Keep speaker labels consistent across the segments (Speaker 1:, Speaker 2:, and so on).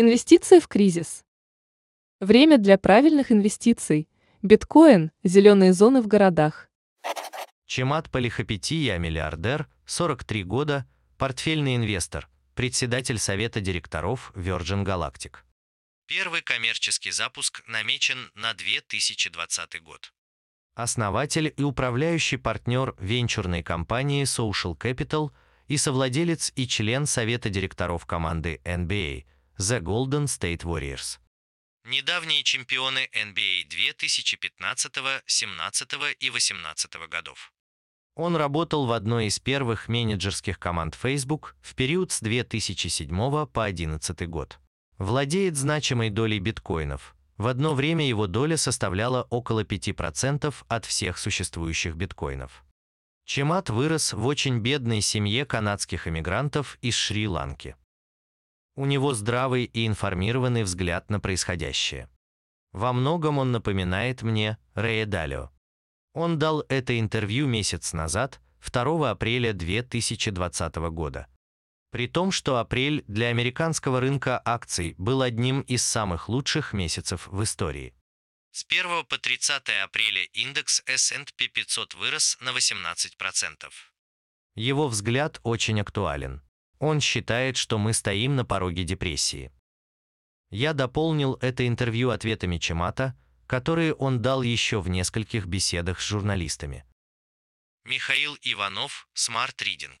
Speaker 1: Инвестиции в кризис. Время для правильных инвестиций. Биткоин, зеленые зоны в городах.
Speaker 2: Чемат Полихопетия, миллиардер, 43 года, портфельный инвестор, председатель совета директоров Virgin Galactic. Первый коммерческий запуск намечен на 2020 год. Основатель и управляющий партнер венчурной компании Social Capital и совладелец и член совета директоров команды NBA The Golden State Warriors. Недавние чемпионы NBA 2015, 17 и 18 годов. Он работал в одной из первых менеджерских команд Facebook в период с 2007 по 2011 год. Владеет значимой долей биткоинов. В одно время его доля составляла около 5% от всех существующих биткоинов. Чемат вырос в очень бедной семье канадских эмигрантов из Шри-Ланки. У него здравый и информированный взгляд на происходящее. Во многом он напоминает мне Рэя Далио. Он дал это интервью месяц назад, 2 апреля 2020 года. При том, что апрель для американского рынка акций был одним из самых лучших месяцев в истории. С 1 по 30 апреля индекс S&P 500 вырос на 18%. Его взгляд очень актуален. Он считает, что мы стоим на пороге депрессии. Я дополнил это интервью ответами Чемата, которые он дал еще в нескольких беседах с журналистами. Михаил Иванов, Smart Reading.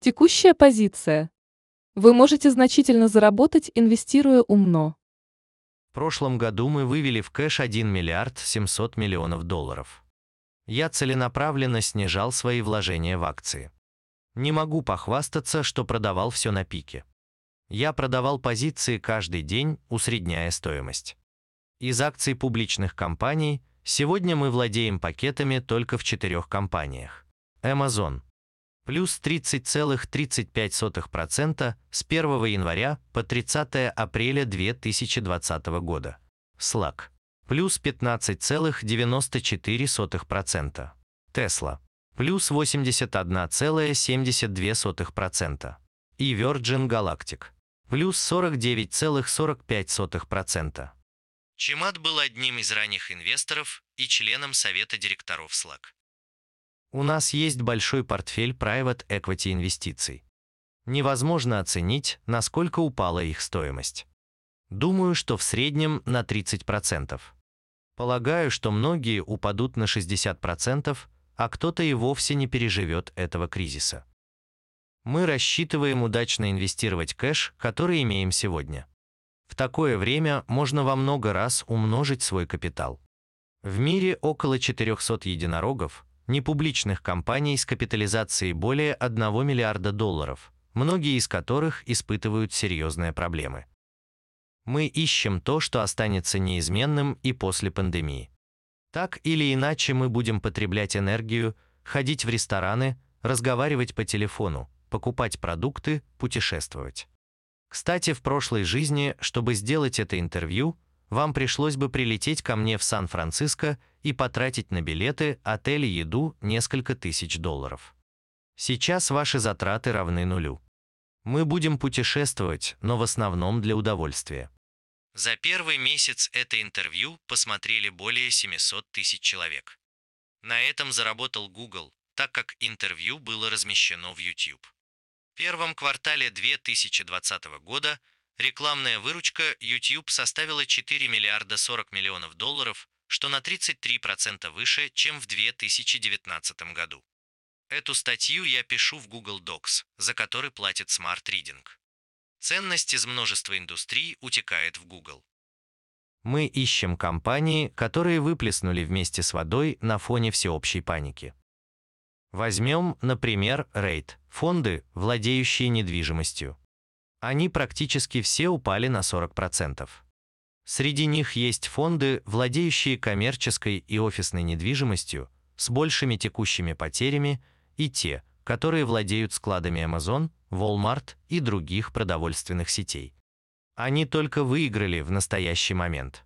Speaker 1: Текущая позиция. Вы можете значительно заработать, инвестируя умно.
Speaker 2: В прошлом году мы вывели в кэш 1 миллиард 700 миллионов долларов. Я целенаправленно снижал свои вложения в акции. Не могу похвастаться, что продавал все на пике. Я продавал позиции каждый день, усредняя стоимость. Из акций публичных компаний сегодня мы владеем пакетами только в четырех компаниях. Amazon, плюс 30,35% с 1 января по 30 апреля 2020 года. Slack плюс 15,94%. Tesla плюс 81,72%. И Virgin Galactic плюс 49,45%. Чемат был одним из ранних инвесторов и членом совета директоров Slack. У нас есть большой портфель private equity инвестиций. Невозможно оценить, насколько упала их стоимость. Думаю, что в среднем на 30%. Полагаю, что многие упадут на 60%, а кто-то и вовсе не переживет этого кризиса. Мы рассчитываем удачно инвестировать кэш, который имеем сегодня. В такое время можно во много раз умножить свой капитал. В мире около 400 единорогов, непубличных компаний с капитализацией более 1 миллиарда долларов, многие из которых испытывают серьезные проблемы. Мы ищем то, что останется неизменным и после пандемии. Так или иначе мы будем потреблять энергию, ходить в рестораны, разговаривать по телефону, покупать продукты, путешествовать. Кстати, в прошлой жизни, чтобы сделать это интервью, вам пришлось бы прилететь ко мне в Сан-Франциско и потратить на билеты, отель и еду несколько тысяч долларов. Сейчас ваши затраты равны нулю. Мы будем путешествовать, но в основном для удовольствия. За первый месяц это интервью посмотрели более 700 тысяч человек. На этом заработал Google, так как интервью было размещено в YouTube. В первом квартале 2020 года – Рекламная выручка YouTube составила 4 миллиарда 40 миллионов долларов, что на 33% выше, чем в 2019 году. Эту статью я пишу в Google Docs, за который платит Smart Reading. Ценность из множества индустрий утекает в Google. Мы ищем компании, которые выплеснули вместе с водой на фоне всеобщей паники. Возьмем, например, REIT – фонды, владеющие недвижимостью. Они практически все упали на 40%. Среди них есть фонды, владеющие коммерческой и офисной недвижимостью, с большими текущими потерями, и те, которые владеют складами Amazon, Walmart и других продовольственных сетей. Они только выиграли в настоящий момент.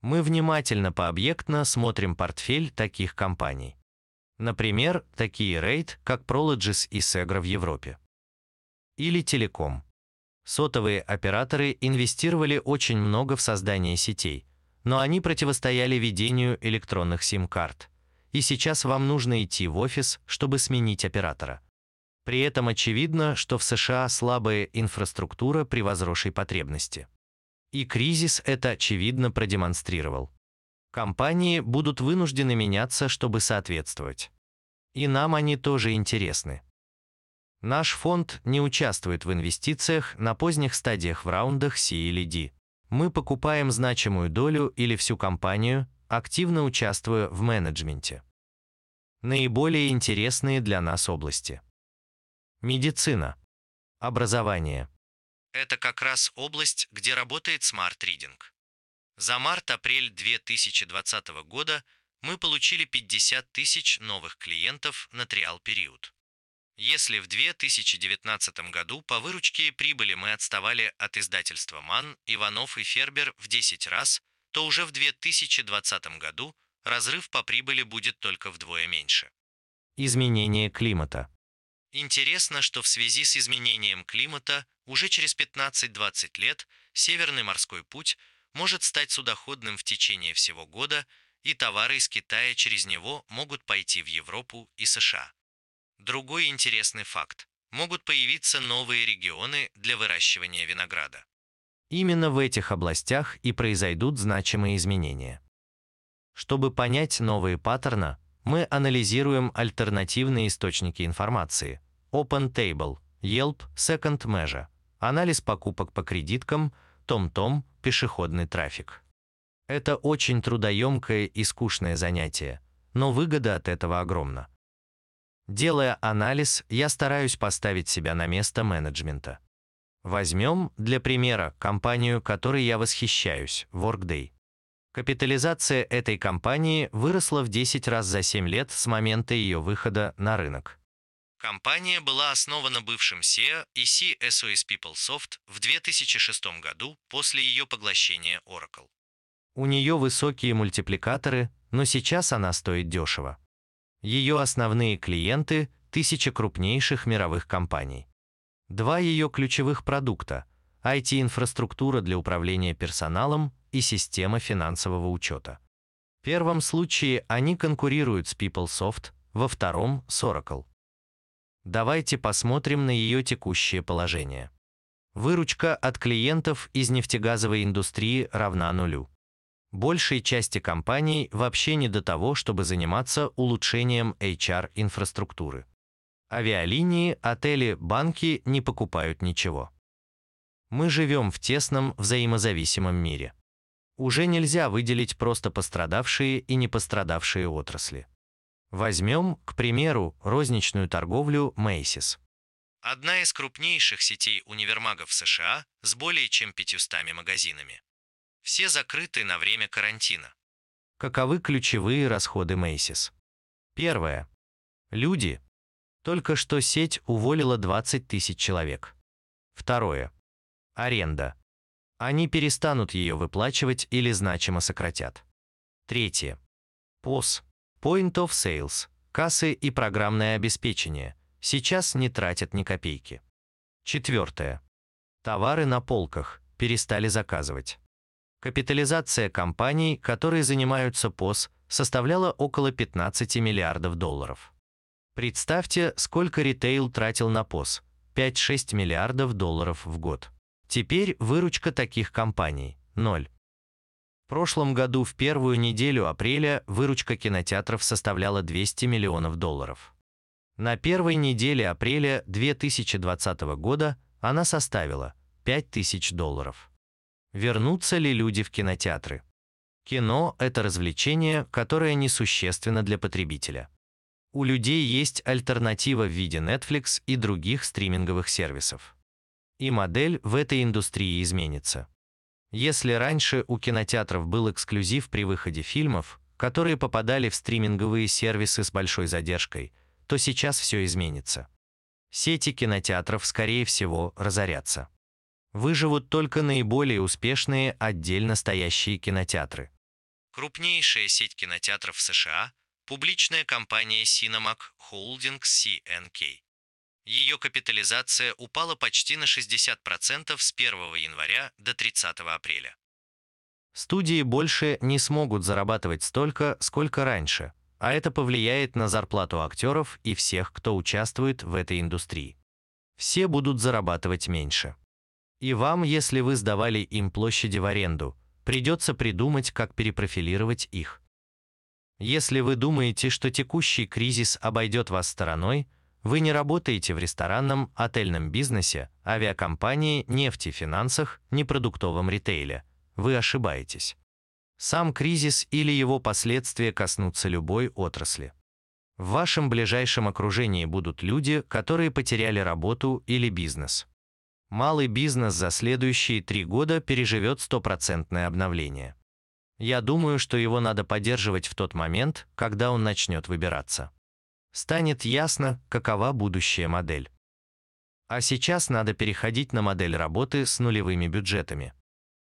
Speaker 2: Мы внимательно пообъектно смотрим портфель таких компаний. Например, такие рейд, как Prologis и Segra в Европе. Или Телеком. Сотовые операторы инвестировали очень много в создание сетей, но они противостояли ведению электронных сим-карт. И сейчас вам нужно идти в офис, чтобы сменить оператора. При этом очевидно, что в США слабая инфраструктура при возросшей потребности. И кризис это очевидно продемонстрировал. Компании будут вынуждены меняться, чтобы соответствовать. И нам они тоже интересны. Наш фонд не участвует в инвестициях на поздних стадиях в раундах C или D. Мы покупаем значимую долю или всю компанию, активно участвуя в менеджменте. Наиболее интересные для нас области. Медицина. Образование. Это как раз область, где работает Smart Reading. За март-апрель 2020 года мы получили 50 тысяч новых клиентов на триал-период. Если в 2019 году по выручке и прибыли мы отставали от издательства МАН, Иванов и Фербер в 10 раз, то уже в 2020 году разрыв по прибыли будет только вдвое меньше. Изменение климата. Интересно, что в связи с изменением климата уже через 15-20 лет Северный морской путь может стать судоходным в течение всего года, и товары из Китая через него могут пойти в Европу и США. Другой интересный факт. Могут появиться новые регионы для выращивания винограда. Именно в этих областях и произойдут значимые изменения. Чтобы понять новые паттерны, мы анализируем альтернативные источники информации. OpenTable, Yelp, Second Measure, анализ покупок по кредиткам, TomTom, пешеходный трафик. Это очень трудоемкое и скучное занятие, но выгода от этого огромна. Делая анализ, я стараюсь поставить себя на место менеджмента. Возьмем, для примера, компанию, которой я восхищаюсь, Workday. Капитализация этой компании выросла в 10 раз за 7 лет с момента ее выхода на рынок. Компания была основана бывшим SEO и CSOS PeopleSoft в 2006 году после ее поглощения Oracle. У нее высокие мультипликаторы, но сейчас она стоит дешево. Ее основные клиенты – тысяча крупнейших мировых компаний. Два ее ключевых продукта – IT-инфраструктура для управления персоналом и система финансового учета. В первом случае они конкурируют с PeopleSoft, во втором – с Oracle. Давайте посмотрим на ее текущее положение. Выручка от клиентов из нефтегазовой индустрии равна нулю. Большей части компаний вообще не до того, чтобы заниматься улучшением HR-инфраструктуры. Авиалинии, отели, банки не покупают ничего. Мы живем в тесном взаимозависимом мире. Уже нельзя выделить просто пострадавшие и не пострадавшие отрасли. Возьмем, к примеру, розничную торговлю Macy's. Одна из крупнейших сетей универмагов США с более чем 500 магазинами. Все закрыты на время карантина. Каковы ключевые расходы Macy's? Первое. Люди. Только что сеть уволила 20 тысяч человек. Второе. Аренда. Они перестанут ее выплачивать или значимо сократят. Третье. POS. Point of Sales. Кассы и программное обеспечение. Сейчас не тратят ни копейки. Четвертое. Товары на полках. Перестали заказывать. Капитализация компаний, которые занимаются ПОС, составляла около 15 миллиардов долларов. Представьте, сколько ритейл тратил на ПОС – 5-6 миллиардов долларов в год. Теперь выручка таких компаний – ноль. В прошлом году в первую неделю апреля выручка кинотеатров составляла 200 миллионов долларов. На первой неделе апреля 2020 года она составила 5000 долларов. Вернутся ли люди в кинотеатры? Кино – это развлечение, которое несущественно для потребителя. У людей есть альтернатива в виде Netflix и других стриминговых сервисов. И модель в этой индустрии изменится. Если раньше у кинотеатров был эксклюзив при выходе фильмов, которые попадали в стриминговые сервисы с большой задержкой, то сейчас все изменится. Сети кинотеатров, скорее всего, разорятся выживут только наиболее успешные отдельно стоящие кинотеатры. Крупнейшая сеть кинотеатров США – публичная компания Cinemac Holdings CNK. Ее капитализация упала почти на 60% с 1 января до 30 апреля. Студии больше не смогут зарабатывать столько, сколько раньше, а это повлияет на зарплату актеров и всех, кто участвует в этой индустрии. Все будут зарабатывать меньше. И вам, если вы сдавали им площади в аренду, придется придумать, как перепрофилировать их. Если вы думаете, что текущий кризис обойдет вас стороной, вы не работаете в ресторанном, отельном бизнесе, авиакомпании, нефтефинансах, непродуктовом ритейле. Вы ошибаетесь. Сам кризис или его последствия коснутся любой отрасли. В вашем ближайшем окружении будут люди, которые потеряли работу или бизнес. Малый бизнес за следующие три года переживет стопроцентное обновление. Я думаю, что его надо поддерживать в тот момент, когда он начнет выбираться. Станет ясно, какова будущая модель. А сейчас надо переходить на модель работы с нулевыми бюджетами.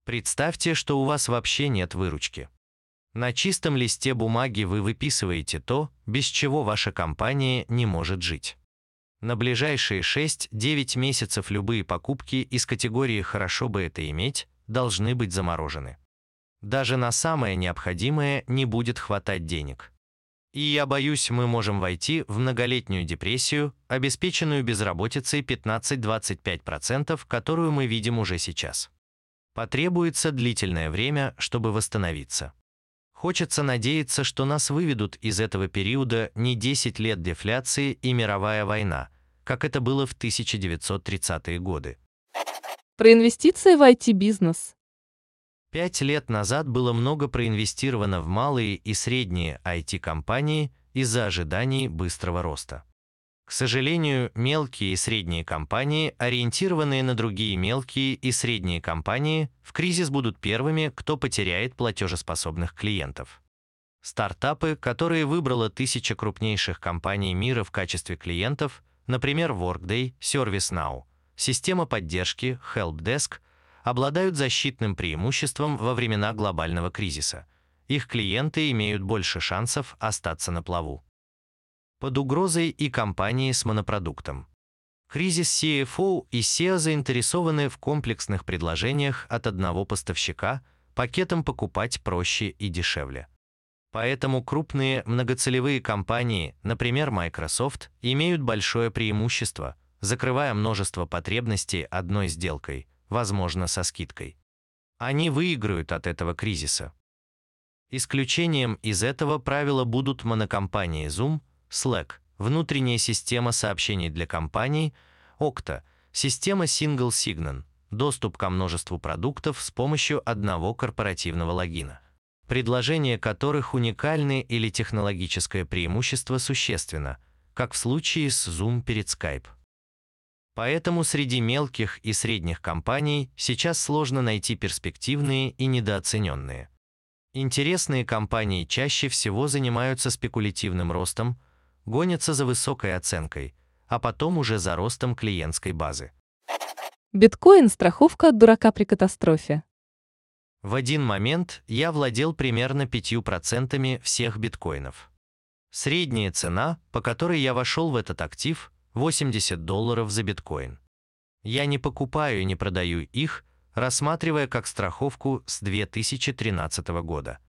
Speaker 2: Представьте, что у вас вообще нет выручки. На чистом листе бумаги вы выписываете то, без чего ваша компания не может жить. На ближайшие 6-9 месяцев любые покупки из категории «хорошо бы это иметь» должны быть заморожены. Даже на самое необходимое не будет хватать денег. И я боюсь, мы можем войти в многолетнюю депрессию, обеспеченную безработицей 15-25%, которую мы видим уже сейчас. Потребуется длительное время, чтобы восстановиться. Хочется надеяться, что нас выведут из этого периода не 10 лет дефляции и мировая война, как это было в 1930-е годы.
Speaker 1: Про инвестиции в IT-бизнес.
Speaker 2: Пять лет назад было много проинвестировано в малые и средние IT-компании из-за ожиданий быстрого роста. К сожалению, мелкие и средние компании, ориентированные на другие мелкие и средние компании, в кризис будут первыми, кто потеряет платежеспособных клиентов. Стартапы, которые выбрала тысяча крупнейших компаний мира в качестве клиентов, например, Workday, ServiceNow, система поддержки, Helpdesk, обладают защитным преимуществом во времена глобального кризиса. Их клиенты имеют больше шансов остаться на плаву под угрозой и компании с монопродуктом. Кризис CFO и SEO заинтересованы в комплексных предложениях от одного поставщика, пакетом покупать проще и дешевле. Поэтому крупные многоцелевые компании, например Microsoft, имеют большое преимущество, закрывая множество потребностей одной сделкой, возможно, со скидкой. Они выиграют от этого кризиса. Исключением из этого правила будут монокомпании Zoom, Slack, внутренняя система сообщений для компаний, Okta, система Single Sign, доступ ко множеству продуктов с помощью одного корпоративного логина, предложения которых уникальны или технологическое преимущество существенно, как в случае с Zoom перед Skype. Поэтому среди мелких и средних компаний сейчас сложно найти перспективные и недооцененные. Интересные компании чаще всего занимаются спекулятивным ростом, гонятся за высокой оценкой, а потом уже за ростом клиентской базы.
Speaker 1: Биткоин – страховка от дурака при катастрофе.
Speaker 2: В один момент я владел примерно 5% всех биткоинов. Средняя цена, по которой я вошел в этот актив – 80 долларов за биткоин. Я не покупаю и не продаю их, рассматривая как страховку с 2013 года.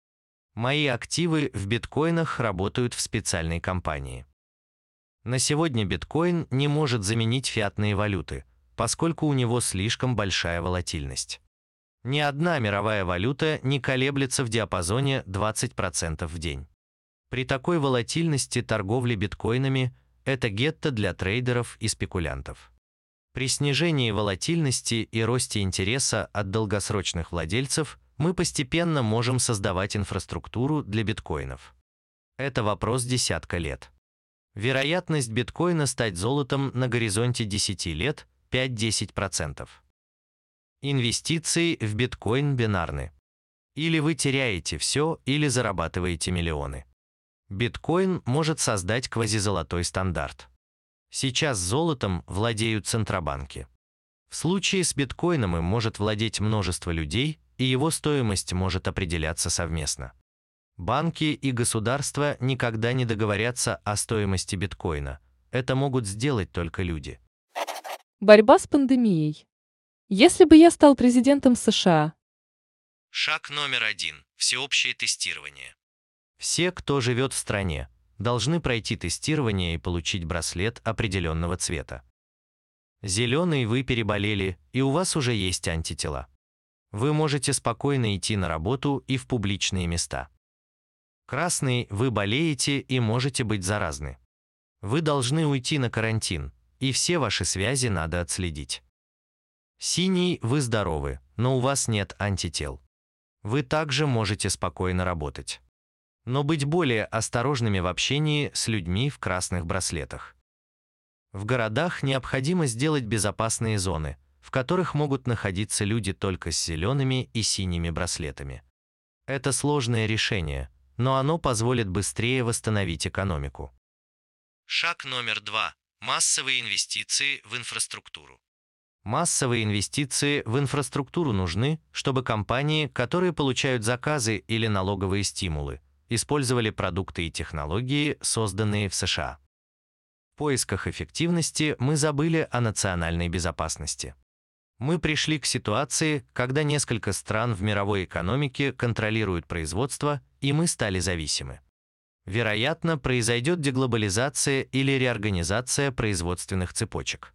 Speaker 2: Мои активы в биткоинах работают в специальной компании. На сегодня биткоин не может заменить фиатные валюты, поскольку у него слишком большая волатильность. Ни одна мировая валюта не колеблется в диапазоне 20% в день. При такой волатильности торговли биткоинами – это гетто для трейдеров и спекулянтов. При снижении волатильности и росте интереса от долгосрочных владельцев мы постепенно можем создавать инфраструктуру для биткоинов. Это вопрос десятка лет. Вероятность биткоина стать золотом на горизонте 10 лет – 5-10%. Инвестиции в биткоин бинарны. Или вы теряете все, или зарабатываете миллионы. Биткоин может создать квазизолотой стандарт. Сейчас золотом владеют центробанки. В случае с биткоином им может владеть множество людей, и его стоимость может определяться совместно. Банки и государства никогда не договорятся о стоимости биткоина, это могут сделать только люди.
Speaker 1: Борьба с пандемией. Если бы я стал президентом США,
Speaker 2: Шаг номер один – всеобщее тестирование. Все, кто живет в стране, должны пройти тестирование и получить браслет определенного цвета. Зеленый вы переболели, и у вас уже есть антитела. Вы можете спокойно идти на работу и в публичные места. Красный вы болеете и можете быть заразны. Вы должны уйти на карантин, и все ваши связи надо отследить. Синий вы здоровы, но у вас нет антител. Вы также можете спокойно работать. Но быть более осторожными в общении с людьми в красных браслетах. В городах необходимо сделать безопасные зоны, в которых могут находиться люди только с зелеными и синими браслетами. Это сложное решение, но оно позволит быстрее восстановить экономику. Шаг номер два. Массовые инвестиции в инфраструктуру. Массовые инвестиции в инфраструктуру нужны, чтобы компании, которые получают заказы или налоговые стимулы, использовали продукты и технологии, созданные в США. В поисках эффективности мы забыли о национальной безопасности. Мы пришли к ситуации, когда несколько стран в мировой экономике контролируют производство, и мы стали зависимы. Вероятно, произойдет деглобализация или реорганизация производственных цепочек.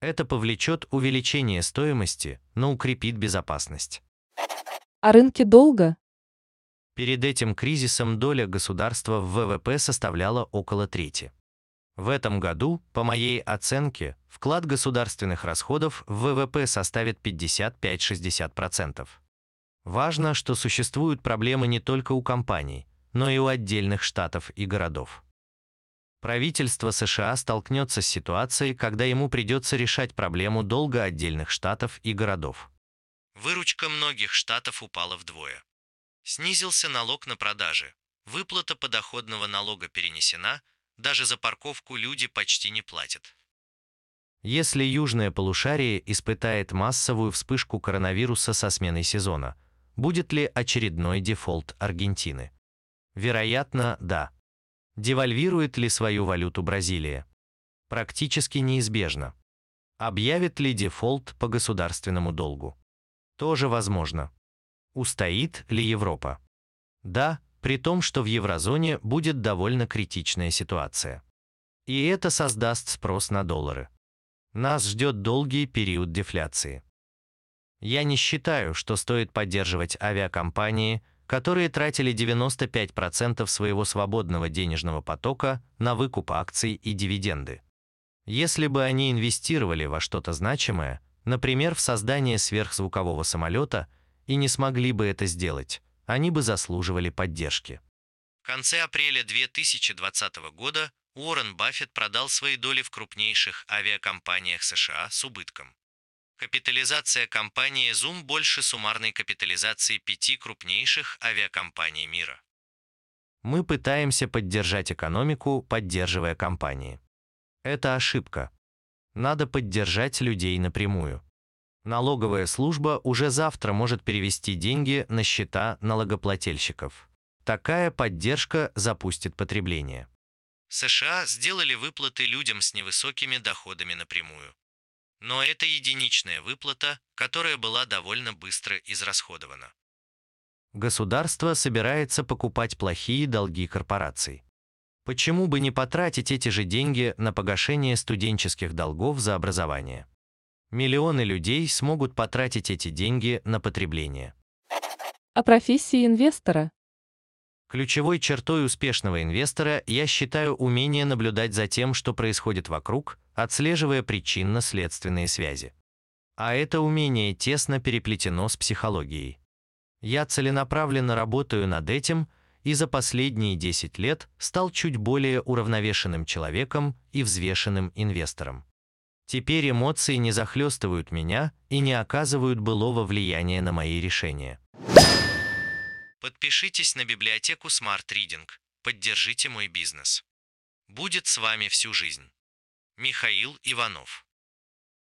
Speaker 2: Это повлечет увеличение стоимости, но укрепит безопасность.
Speaker 1: а рынки долга?
Speaker 2: Перед этим кризисом доля государства в ВВП составляла около трети. В этом году, по моей оценке, вклад государственных расходов в ВВП составит 55-60%. Важно, что существуют проблемы не только у компаний, но и у отдельных штатов и городов. Правительство США столкнется с ситуацией, когда ему придется решать проблему долга отдельных штатов и городов. Выручка многих штатов упала вдвое. Снизился налог на продажи. Выплата подоходного налога перенесена, даже за парковку люди почти не платят. Если южное полушарие испытает массовую вспышку коронавируса со сменой сезона, будет ли очередной дефолт Аргентины? Вероятно, да. Девальвирует ли свою валюту Бразилия? Практически неизбежно. Объявит ли дефолт по государственному долгу? Тоже возможно. Устоит ли Европа? Да, при том, что в еврозоне будет довольно критичная ситуация. И это создаст спрос на доллары. Нас ждет долгий период дефляции. Я не считаю, что стоит поддерживать авиакомпании, которые тратили 95% своего свободного денежного потока на выкуп акций и дивиденды. Если бы они инвестировали во что-то значимое, например, в создание сверхзвукового самолета, и не смогли бы это сделать, они бы заслуживали поддержки. В конце апреля 2020 года Уоррен Баффет продал свои доли в крупнейших авиакомпаниях США с убытком. Капитализация компании Zoom больше суммарной капитализации пяти крупнейших авиакомпаний мира. Мы пытаемся поддержать экономику, поддерживая компании. Это ошибка. Надо поддержать людей напрямую. Налоговая служба уже завтра может перевести деньги на счета налогоплательщиков. Такая поддержка запустит потребление. США сделали выплаты людям с невысокими доходами напрямую. Но это единичная выплата, которая была довольно быстро израсходована. Государство собирается покупать плохие долги корпораций. Почему бы не потратить эти же деньги на погашение студенческих долгов за образование? Миллионы людей смогут потратить эти деньги на потребление.
Speaker 1: О профессии инвестора.
Speaker 2: Ключевой чертой успешного инвестора я считаю умение наблюдать за тем, что происходит вокруг, отслеживая причинно-следственные связи. А это умение тесно переплетено с психологией. Я целенаправленно работаю над этим и за последние 10 лет стал чуть более уравновешенным человеком и взвешенным инвестором. Теперь эмоции не захлестывают меня и не оказывают былого влияния на мои решения. Подпишитесь на библиотеку Smart Reading, поддержите мой бизнес. Будет с вами всю жизнь. Михаил Иванов